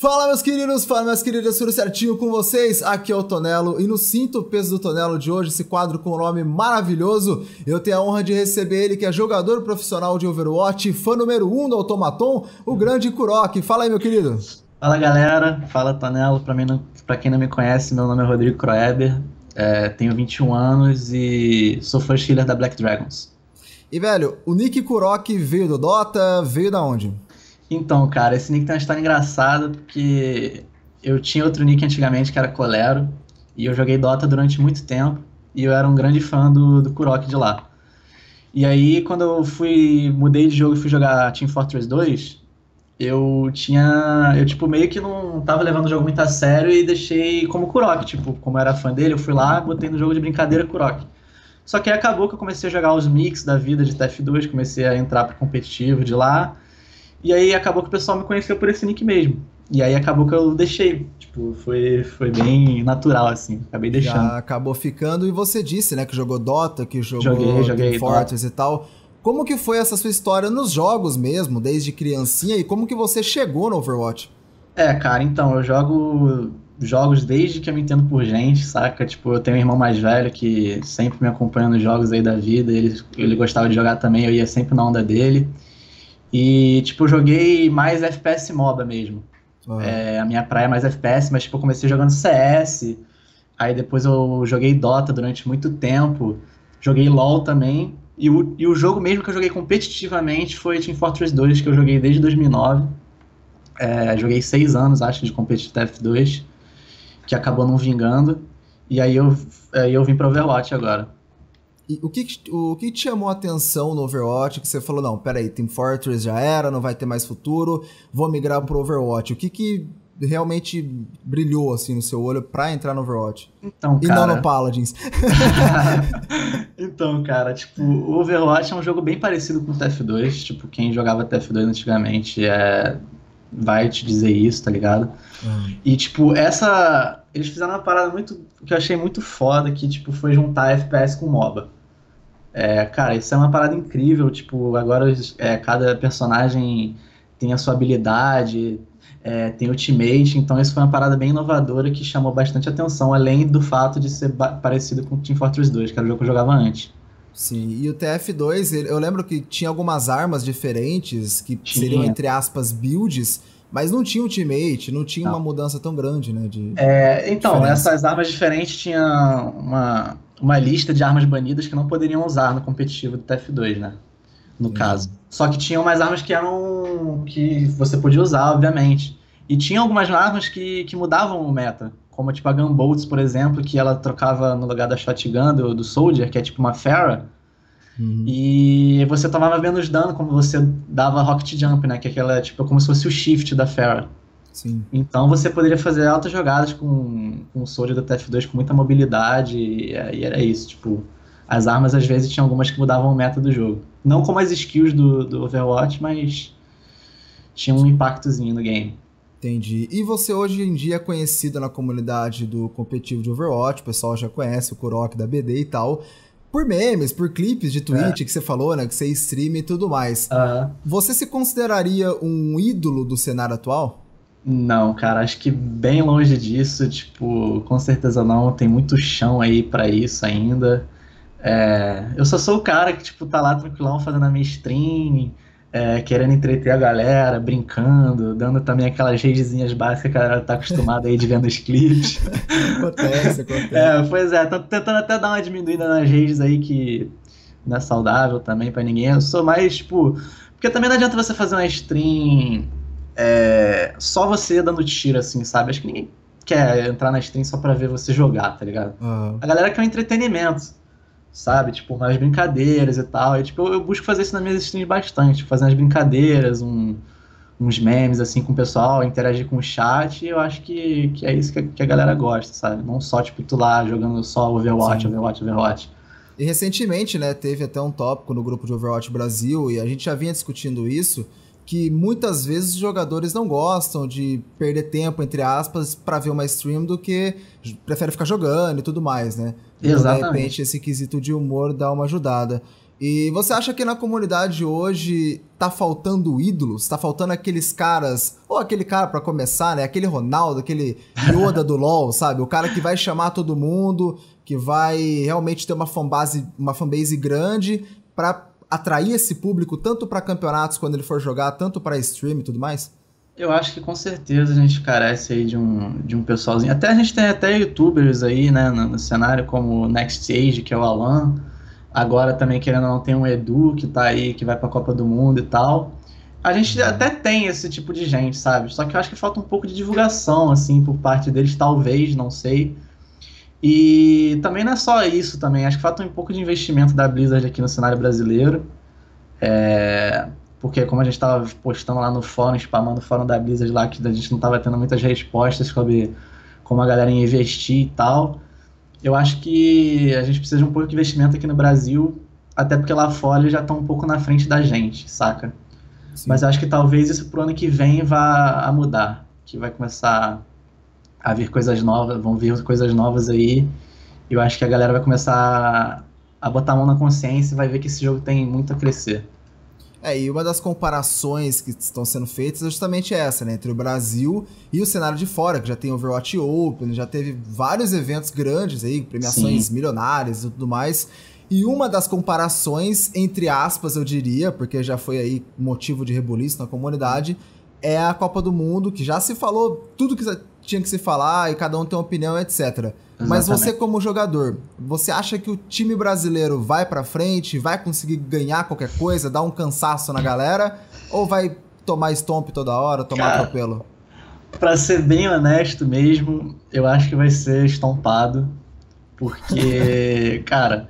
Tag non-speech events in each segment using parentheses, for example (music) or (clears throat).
Fala meus queridos, fala minhas queridas, tudo certinho com vocês? Aqui é o Tonelo e no Cinto Peso do Tonelo de hoje, esse quadro com um nome maravilhoso, eu tenho a honra de receber ele que é jogador profissional de Overwatch, fã número 1 um do Automaton, o grande Kurok. Fala aí meu querido. Fala galera, fala Tonelo, pra, mim não, pra quem não me conhece, meu nome é Rodrigo Kroeber, é, tenho 21 anos e sou first healer da Black Dragons. E velho, o Nick Kurok veio do Dota, veio da onde? Então, cara, esse nick tem uma história engraçada, porque eu tinha outro nick antigamente que era Colero, e eu joguei Dota durante muito tempo, e eu era um grande fã do, do Kurok de lá. E aí, quando eu fui, mudei de jogo e fui jogar Team Fortress 2, eu tinha, eu tipo, meio que não tava levando o jogo muito a sério e deixei como Kurok, tipo, como eu era fã dele, eu fui lá, botei no jogo de brincadeira Kurok. Só que aí acabou que eu comecei a jogar os mix da vida de TF2, comecei a entrar pro competitivo de lá, e aí acabou que o pessoal me conheceu por esse nick mesmo. E aí acabou que eu deixei. Tipo, foi, foi bem natural, assim. Acabei deixando. Já acabou ficando. E você disse, né, que jogou Dota, que jogou joguei, joguei, Fortress e tal. Como que foi essa sua história nos jogos mesmo, desde criancinha? E como que você chegou no Overwatch? É, cara, então, eu jogo jogos desde que eu me entendo por gente, saca? Tipo, eu tenho um irmão mais velho que sempre me acompanha nos jogos aí da vida. Ele, ele gostava de jogar também, eu ia sempre na onda dele. E, tipo, joguei mais FPS MOBA mesmo. Uhum. É, a minha praia é mais FPS, mas, tipo, eu comecei jogando CS. Aí depois eu joguei Dota durante muito tempo. Joguei LoL também. E o, e o jogo mesmo que eu joguei competitivamente foi Team Fortress 2, que eu joguei desde 2009. É, joguei seis anos, acho, de Competitive F2, que acabou não vingando. E aí eu, aí eu vim para Overwatch agora. E o que, o que te chamou a atenção no Overwatch que você falou, não, peraí, Team Fortress já era, não vai ter mais futuro, vou migrar pro Overwatch. O que que realmente brilhou assim no seu olho para entrar no Overwatch? Então, e cara... não no Paladins. (laughs) (laughs) então, cara, tipo, o Overwatch é um jogo bem parecido com o TF2, tipo, quem jogava TF2 antigamente é vai te dizer isso, tá ligado? Uhum. E, tipo, essa. Eles fizeram uma parada muito. que eu achei muito foda, que, tipo, foi juntar FPS com MOBA. É, cara, isso é uma parada incrível. Tipo, agora é, cada personagem tem a sua habilidade, é, tem ultimate, então isso foi uma parada bem inovadora que chamou bastante atenção, além do fato de ser parecido com Team Fortress 2, que era o jogo que eu jogava antes. Sim, e o TF2, eu lembro que tinha algumas armas diferentes, que tinha. seriam, entre aspas, builds, mas não tinha ultimate, não tinha não. uma mudança tão grande, né? De é, então, diferença. essas armas diferentes tinham uma, uma lista de armas banidas que não poderiam usar no competitivo do TF2, né? No caso. Só que tinham mais armas que eram. que você podia usar, obviamente. E tinha algumas armas que, que mudavam o meta. Como tipo a Gunbolts, por exemplo, que ela trocava no lugar da Shotgun do, do Soldier, que é tipo uma Farah. Uhum. E você tomava menos dano como você dava Rocket Jump, né? Que é aquela, tipo, como se fosse o shift da Farah. Sim. Então você poderia fazer altas jogadas com, com o Soldier da TF2 com muita mobilidade e, e, era isso, tipo, as armas às vezes tinham algumas que mudavam o meta do jogo. Não como as skills do, do Overwatch, mas tinha um impactozinho no game. Entendi. E você hoje em dia é conhecido na comunidade do competitivo de Overwatch, o pessoal já conhece o Kurok da BD e tal, por memes, por clipes de Twitch é. que você falou, né, que você streama e tudo mais. Uhum. Você se consideraria um ídolo do cenário atual? Não, cara, acho que bem longe disso, tipo, com certeza não, tem muito chão aí para isso ainda. É, eu só sou o cara que, tipo, tá lá tranquilão fazendo a minha stream, é, querendo entreter a galera, brincando, dando também aquelas redezinhas básicas que a galera tá acostumada aí de ver nos clipes. acontece, (laughs) acontece. É, pois é, tô tentando até dar uma diminuída nas redes aí que não é saudável também para ninguém. Eu sou mais, tipo. Porque também não adianta você fazer uma stream é, só você dando tiro, assim, sabe? Acho que ninguém quer entrar na stream só pra ver você jogar, tá ligado? Uhum. A galera quer um entretenimento sabe? Tipo, umas brincadeiras e tal. E, tipo, eu, eu busco fazer isso nas minhas streams bastante, fazer umas brincadeiras, um, uns memes, assim, com o pessoal, interagir com o chat, e eu acho que, que é isso que a, que a galera gosta, sabe? Não só, tipo, tu lá jogando só Overwatch, Sim. Overwatch, Overwatch. E recentemente, né, teve até um tópico no grupo de Overwatch Brasil, e a gente já vinha discutindo isso, que muitas vezes os jogadores não gostam de perder tempo, entre aspas, para ver uma stream do que prefere ficar jogando e tudo mais, né? Exatamente. Então, de repente, esse quesito de humor dá uma ajudada. E você acha que na comunidade hoje tá faltando ídolos? Tá faltando aqueles caras, ou aquele cara para começar, né? Aquele Ronaldo, aquele Yoda do LoL, (laughs) sabe? O cara que vai chamar todo mundo, que vai realmente ter uma fanbase, uma fanbase grande para atrair esse público tanto para campeonatos quando ele for jogar, tanto para stream e tudo mais? Eu acho que com certeza a gente carece aí de um, de um pessoalzinho. Até a gente tem até youtubers aí, né, no, no cenário, como Next Stage, que é o Alan. Agora também, querendo ou não, tem um Edu que tá aí, que vai pra Copa do Mundo e tal. A gente até tem esse tipo de gente, sabe? Só que eu acho que falta um pouco de divulgação, assim, por parte deles, talvez, não sei. E também não é só isso também, acho que falta um pouco de investimento da Blizzard aqui no cenário brasileiro. É, porque como a gente estava postando lá no fórum, spamando o fórum da Blizzard lá, que a gente não estava tendo muitas respostas sobre como a galera ia investir e tal. Eu acho que a gente precisa de um pouco de investimento aqui no Brasil, até porque lá fora eles já estão um pouco na frente da gente, saca? Sim. Mas eu acho que talvez isso pro ano que vem vá a mudar, que vai começar a vir coisas novas, vão vir coisas novas aí. Eu acho que a galera vai começar a botar a mão na consciência e vai ver que esse jogo tem muito a crescer. É, e uma das comparações que estão sendo feitas é justamente essa, né? Entre o Brasil e o cenário de fora, que já tem Overwatch Open, já teve vários eventos grandes aí, premiações Sim. milionárias e tudo mais. E uma das comparações, entre aspas, eu diria, porque já foi aí motivo de rebuliço na comunidade, é a Copa do Mundo, que já se falou tudo que tinha que se falar e cada um tem uma opinião, etc. Exatamente. Mas você como jogador, você acha que o time brasileiro vai para frente, vai conseguir ganhar qualquer coisa, dar um cansaço na galera ou vai tomar stomp toda hora, tomar Cara, atropelo? Pra ser bem honesto mesmo, eu acho que vai ser estompado. Porque, (laughs) cara,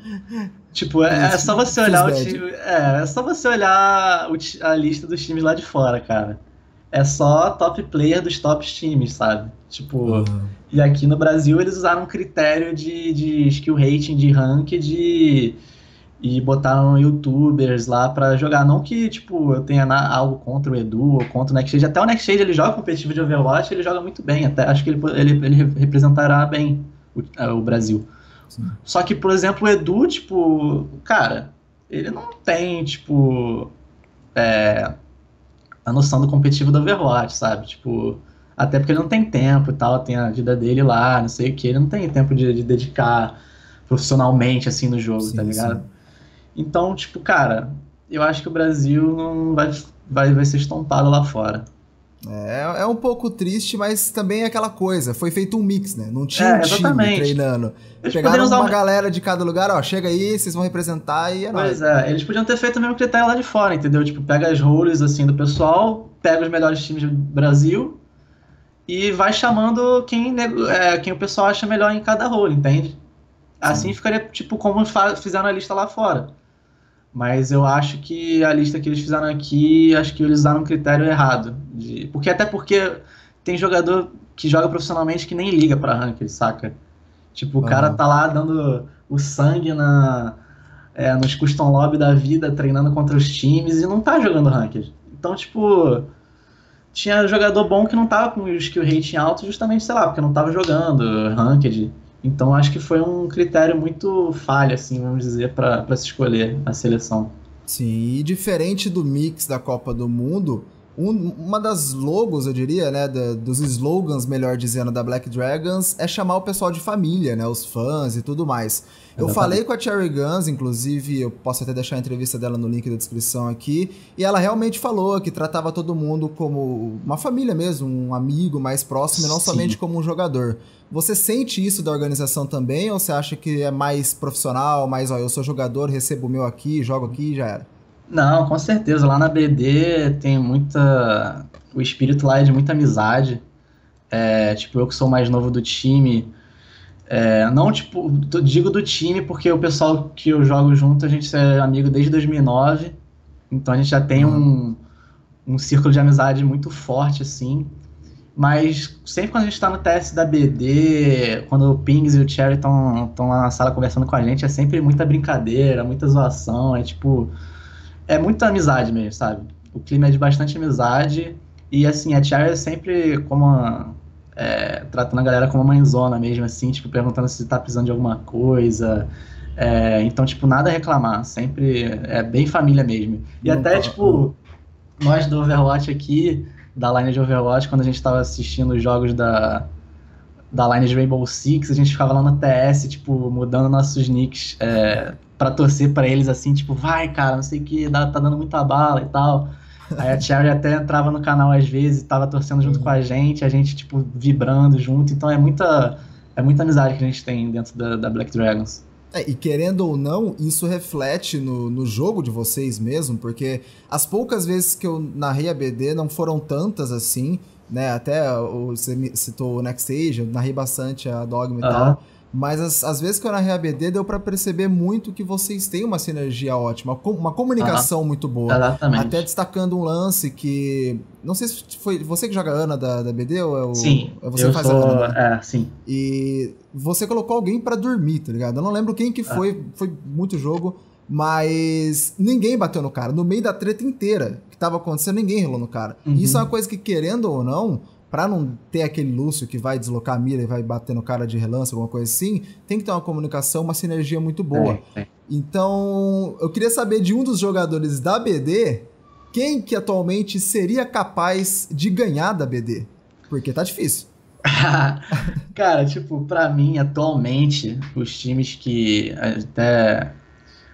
tipo, é, é só você olhar o time. É, é só você olhar a lista dos times lá de fora, cara é só top player dos top times, sabe? Tipo, uhum. e aqui no Brasil eles usaram um critério de, de skill rating, de rank, de e botaram youtubers lá para jogar. Não que, tipo, eu tenha algo contra o Edu ou contra o Nextshade. Até o Nextshade ele joga competitivo de Overwatch, ele joga muito bem. Até acho que ele, ele, ele representará bem o, é, o Brasil. Sim. Só que, por exemplo, o Edu, tipo, cara, ele não tem, tipo, é, a noção do competitivo do Overwatch, sabe? Tipo, até porque ele não tem tempo e tal, tem a vida dele lá, não sei o que, ele não tem tempo de, de dedicar profissionalmente, assim, no jogo, sim, tá ligado? Sim. Então, tipo, cara, eu acho que o Brasil não vai, vai, vai ser estompado lá fora. É, é um pouco triste, mas também é aquela coisa. Foi feito um mix, né? Não tinha é, um time treinando. Eles Pegaram uma um... galera de cada lugar, ó, chega aí, vocês vão representar e é Pois nóis. é, eles podiam ter feito o mesmo critério lá de fora, entendeu? Tipo, pega as roles, assim, do pessoal, pega os melhores times do Brasil e vai chamando quem, é, quem o pessoal acha melhor em cada role, entende? Assim Sim. ficaria, tipo, como fizeram a lista lá fora. Mas eu acho que a lista que eles fizeram aqui, acho que eles usaram um critério errado. De, porque até porque tem jogador que joga profissionalmente que nem liga pra ranked, saca? Tipo, o uhum. cara tá lá dando o sangue na, é, nos custom lobby da vida, treinando contra os times e não tá jogando ranked. Então, tipo, tinha jogador bom que não tava com o skill rating alto justamente, sei lá, porque não tava jogando ranked. Então acho que foi um critério muito falha, assim, vamos dizer, para se escolher a seleção. Sim, e diferente do mix da Copa do Mundo, um, uma das logos, eu diria, né, da, dos slogans, melhor dizendo, da Black Dragons é chamar o pessoal de família, né, os fãs e tudo mais. Eu falei com a Cherry Guns, inclusive, eu posso até deixar a entrevista dela no link da descrição aqui, e ela realmente falou que tratava todo mundo como uma família mesmo, um amigo mais próximo, e não Sim. somente como um jogador. Você sente isso da organização também, ou você acha que é mais profissional, mais, ó, eu sou jogador, recebo o meu aqui, jogo aqui e já era? Não, com certeza. Lá na BD tem muita. O espírito lá é de muita amizade. É, tipo, eu que sou mais novo do time, é, não, tipo, digo do time porque o pessoal que eu jogo junto, a gente é amigo desde 2009, então a gente já tem um, um círculo de amizade muito forte, assim. Mas sempre quando a gente tá no TS da BD, quando o Pings e o Cherry estão lá na sala conversando com a gente, é sempre muita brincadeira, muita zoação, é tipo. É muita amizade mesmo, sabe? O clima é de bastante amizade. E assim, a Cherry é sempre como uma, é, tratando a galera como uma mãezona mesmo, assim, tipo, perguntando se tá precisando de alguma coisa, É, então, tipo, nada a reclamar. Sempre é bem família mesmo. E até, tipo, nós do Overwatch aqui, da line de Overwatch, quando a gente tava assistindo os jogos da, da line de Rainbow Six, a gente ficava lá no TS, tipo, mudando nossos nicks é, pra torcer pra eles, assim, tipo, vai, cara, não sei o que, tá dando muita bala e tal. Aí a Cherry até entrava no canal às vezes, tava torcendo junto uhum. com a gente, a gente, tipo, vibrando junto. Então é muita, é muita amizade que a gente tem dentro da, da Black Dragons. É, e querendo ou não, isso reflete no, no jogo de vocês mesmo, porque as poucas vezes que eu narrei a BD não foram tantas assim, né? Até você citou o Next Stage, eu narrei bastante a Dogma e uhum. tal. Mas as, as vezes que eu narrei a BD, deu para perceber muito que vocês têm uma sinergia ótima, uma comunicação muito boa. Exatamente. Até destacando um lance que. Não sei se foi você que joga a Ana da, da BD ou é o. Sim. É você eu faz sou, a Ana. Né? É, sim. E você colocou alguém para dormir, tá ligado? Eu não lembro quem que ah. foi, foi muito jogo, mas ninguém bateu no cara. No meio da treta inteira que tava acontecendo, ninguém relou no cara. Uhum. Isso é uma coisa que, querendo ou não para não ter aquele Lúcio que vai deslocar a mira e vai bater no cara de relance, alguma coisa assim, tem que ter uma comunicação, uma sinergia muito boa. É, é. Então, eu queria saber de um dos jogadores da BD, quem que atualmente seria capaz de ganhar da BD? Porque tá difícil. (laughs) cara, tipo, para mim, atualmente, os times que até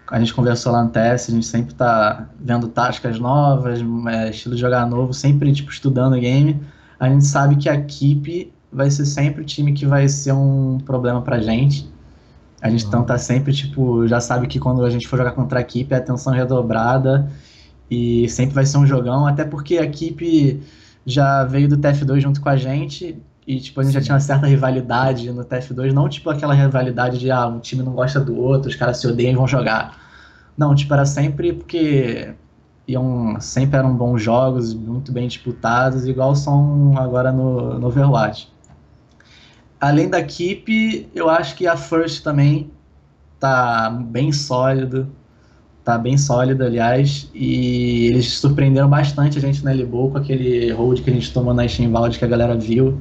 a gente conversou lá no TS, a gente sempre tá vendo táticas novas, é, estilo de jogar novo, sempre, tipo, estudando o game a gente sabe que a equipe vai ser sempre o time que vai ser um problema pra gente. A gente então tá sempre, tipo, já sabe que quando a gente for jogar contra a equipe é atenção redobrada e sempre vai ser um jogão, até porque a equipe já veio do TF2 junto com a gente e, tipo, a gente Sim. já tinha uma certa rivalidade no TF2, não, tipo, aquela rivalidade de, ah, um time não gosta do outro, os caras se odeiam e vão jogar. Não, tipo, era sempre porque iam, sempre eram bons jogos, muito bem disputados, igual são agora no, no Overwatch. Além da equipe, eu acho que a First também tá bem sólido, tá bem sólida, aliás, e eles surpreenderam bastante a gente na Elbow com aquele hold que a gente tomou na Steamvald que a galera viu.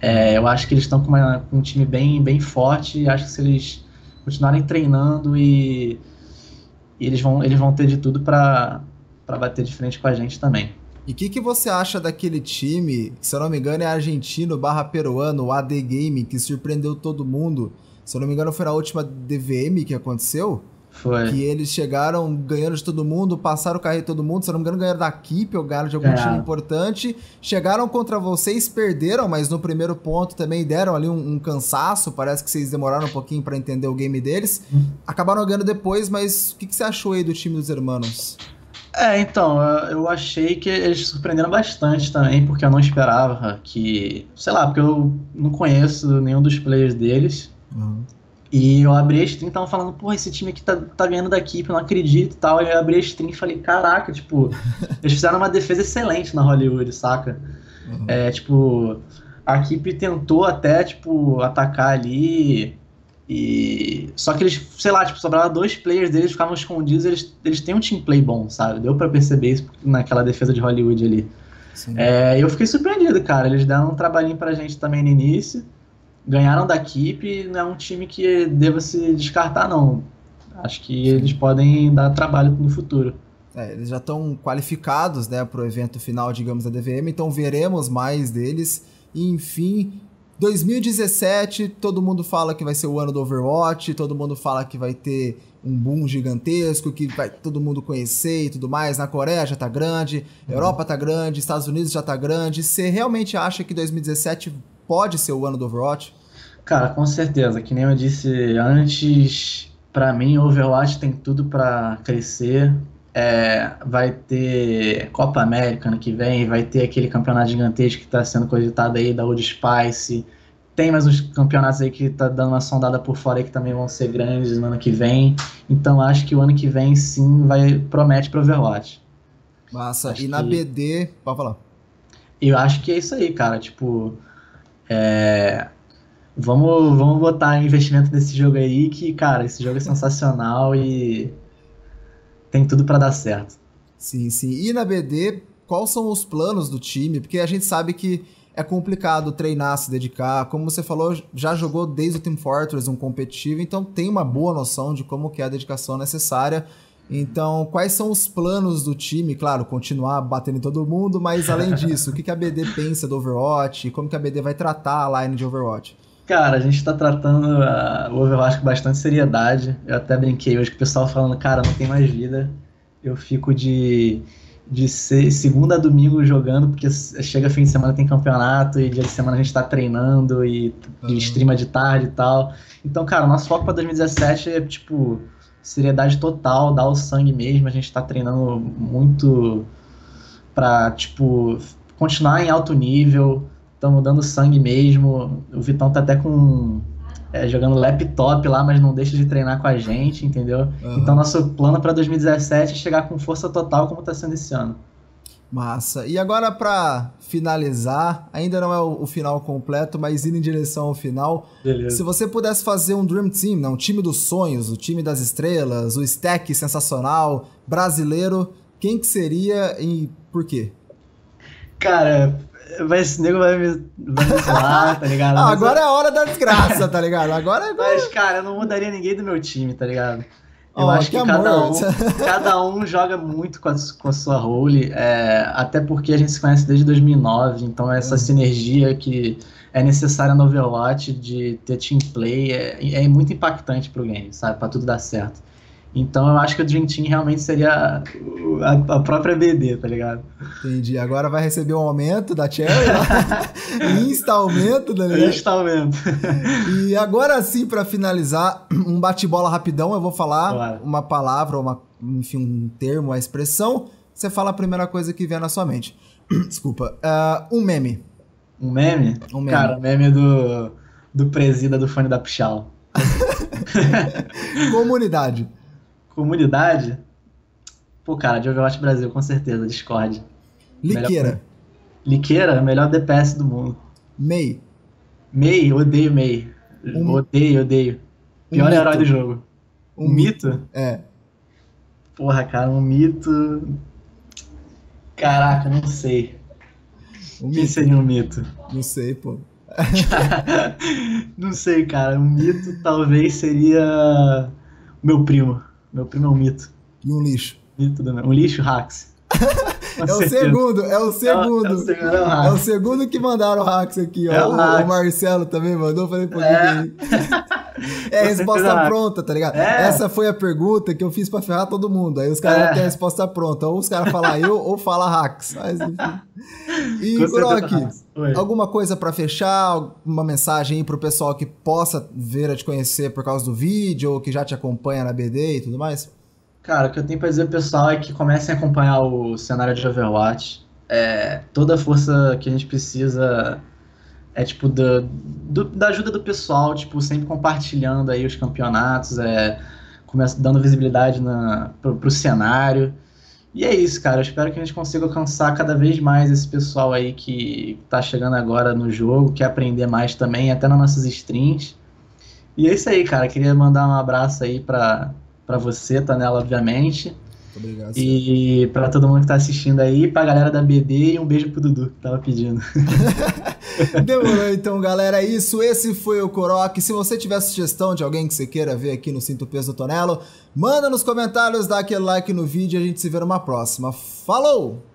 É, eu acho que eles estão com, com, um time bem, bem forte e acho que se eles continuarem treinando e, e eles, vão, eles vão ter de tudo para para bater de frente com a gente também. E o que, que você acha daquele time, se eu não me engano é argentino barra peruano, o AD Game, que surpreendeu todo mundo? Se eu não me engano foi na última DVM que aconteceu? Foi. Que eles chegaram ganhando de todo mundo, passaram o carro de todo mundo, se eu não me engano ganharam da equipe ou ganharam de algum time importante. Chegaram contra vocês, perderam, mas no primeiro ponto também deram ali um, um cansaço, parece que vocês demoraram um pouquinho para entender o game deles. Hum. Acabaram ganhando depois, mas o que, que você achou aí do time dos hermanos? É, então, eu achei que eles surpreenderam bastante também, porque eu não esperava que. Sei lá, porque eu não conheço nenhum dos players deles. Uhum. E eu abri a stream e tava falando, pô, esse time aqui tá, tá ganhando da equipe, eu não acredito e tal. E eu abri a stream e falei, caraca, tipo, (laughs) eles fizeram uma defesa excelente na Hollywood, saca? Uhum. É, tipo, a equipe tentou até, tipo, atacar ali e só que eles, sei lá, tipo, sobrava dois players deles, ficavam escondidos, eles, eles têm um team play bom, sabe? Deu para perceber isso naquela defesa de Hollywood ali. É, eu fiquei surpreendido, cara. Eles deram um trabalhinho pra gente também no início. Ganharam da equipe, não é um time que deva se descartar, não. Acho que eles podem dar trabalho no futuro. É, eles já estão qualificados, né, pro evento final, digamos, da DVM, então veremos mais deles. E, enfim, 2017, todo mundo fala que vai ser o ano do Overwatch, todo mundo fala que vai ter um boom gigantesco, que vai todo mundo conhecer e tudo mais. Na Coreia já tá grande, uhum. Europa tá grande, Estados Unidos já tá grande. Você realmente acha que 2017 pode ser o ano do Overwatch? Cara, com certeza. Que nem eu disse antes, para mim, Overwatch tem tudo para crescer. É, vai ter Copa América ano que vem, vai ter aquele campeonato gigantesco que está sendo cogitado aí da Old Spice. Tem mais uns campeonatos aí que tá dando uma sondada por fora aí que também vão ser grandes no ano que vem. Então acho que o ano que vem sim vai promete para Overwatch. Massa. Acho e na que... BD, pode falar. Eu acho que é isso aí, cara. Tipo, é... vamos, vamos botar investimento nesse jogo aí que, cara, esse jogo é sensacional e tem tudo para dar certo. Sim, sim. E na BD, quais são os planos do time? Porque a gente sabe que é complicado treinar, se dedicar. Como você falou, já jogou desde o Team Fortress um competitivo, então tem uma boa noção de como que é a dedicação necessária. Então, quais são os planos do time? Claro, continuar batendo em todo mundo, mas além disso, o que, que a BD pensa do Overwatch? Como que a BD vai tratar a line de Overwatch? Cara, a gente tá tratando uh, o Overwatch com bastante seriedade. Eu até brinquei hoje com o pessoal falando, cara, não tem mais vida. Eu fico de, de ser, segunda a domingo jogando, porque chega fim de semana tem campeonato e dia de semana a gente tá treinando e, uhum. e streama de tarde e tal. Então, cara, nosso foco pra 2017 é, tipo, seriedade total, dar o sangue mesmo. A gente tá treinando muito pra, tipo, continuar em alto nível. Estamos dando sangue mesmo. O Vitão tá até com. É, jogando laptop lá, mas não deixa de treinar com a gente, entendeu? Uhum. Então, nosso plano para 2017 é chegar com força total, como tá sendo esse ano. Massa. E agora, para finalizar, ainda não é o, o, final completo, mas indo em direção ao final. Beleza. Se você pudesse fazer um Dream Team, né, um time dos sonhos, o time das estrelas, o stack sensacional, brasileiro, quem que seria e por quê? Cara, vai, esse nego vai me, vai me zoar, tá ligado? (laughs) Agora é a hora da desgraça, tá ligado? Agora, agora... Mas, cara, eu não mudaria ninguém do meu time, tá ligado? Eu oh, acho que, que cada, um, (laughs) cada um joga muito com a, com a sua role, é, até porque a gente se conhece desde 2009, então essa uhum. sinergia que é necessária no Overwatch de ter team play é, é muito impactante pro game, sabe? Pra tudo dar certo. Então eu acho que o Dream Team realmente seria a, a própria BD, tá ligado? Entendi. Agora vai receber um aumento da Cherry, né? (laughs) Insta aumento, tá ligado? Insta aumento. e agora sim, para finalizar, um bate-bola rapidão, eu vou falar claro. uma palavra, uma, enfim, um termo, uma expressão. Você fala a primeira coisa que vier na sua mente. (clears throat) Desculpa. Uh, um meme. Um meme? Um meme. Cara, meme do, do presida do fone da Pichal. (laughs) Comunidade. Comunidade? Pô, cara, de Overwatch Brasil, com certeza, Discord. Liqueira. Melhor... Liqueira, melhor DPS do mundo. Mei. Mei, odeio Mei. Um... Odeio, odeio. Pior um herói do jogo. Um, um mito? mito? É. Porra, cara, um mito. Caraca, não sei. Um Quem mito. seria um mito? Não sei, pô. (laughs) não sei, cara. Um mito talvez seria meu primo. Meu primo é um mito. E um lixo. Mito do... Um lixo, Hax. (laughs) é o segundo, é o segundo. É, o, segundo, é, o, segundo que mandaram o Hax aqui, ó. É o, o, Marcelo também mandou, falei, pô, é. É a resposta pronta, tá ligado? É. Essa foi a pergunta que eu fiz pra ferrar todo mundo. Aí os caras é. têm a resposta pronta. Ou os caras falam (laughs) eu, ou fala Hax. Mas enfim. E, Croc, alguma coisa para fechar? Uma mensagem aí pro pessoal que possa vir a te conhecer por causa do vídeo, ou que já te acompanha na BD e tudo mais? Cara, o que eu tenho pra dizer pessoal é que comecem a acompanhar o cenário de Overwatch. É, toda a força que a gente precisa é tipo da, do, da ajuda do pessoal, tipo, sempre compartilhando aí os campeonatos, é, começa, dando visibilidade na, pro, pro cenário. E é isso, cara. Eu espero que a gente consiga alcançar cada vez mais esse pessoal aí que tá chegando agora no jogo, quer aprender mais também, até nas nossas streams. E é isso aí, cara. Queria mandar um abraço aí pra, pra você, Tanela, obviamente. Obrigado. E para todo mundo que tá assistindo aí, pra galera da BD e um beijo pro Dudu, que tava pedindo. (laughs) (laughs) Demorou então, galera. É isso. Esse foi o Coroque. Se você tiver sugestão de alguém que você queira ver aqui no Cinto Peso do Tonelo, manda nos comentários, dá aquele like no vídeo e a gente se vê numa próxima. Falou!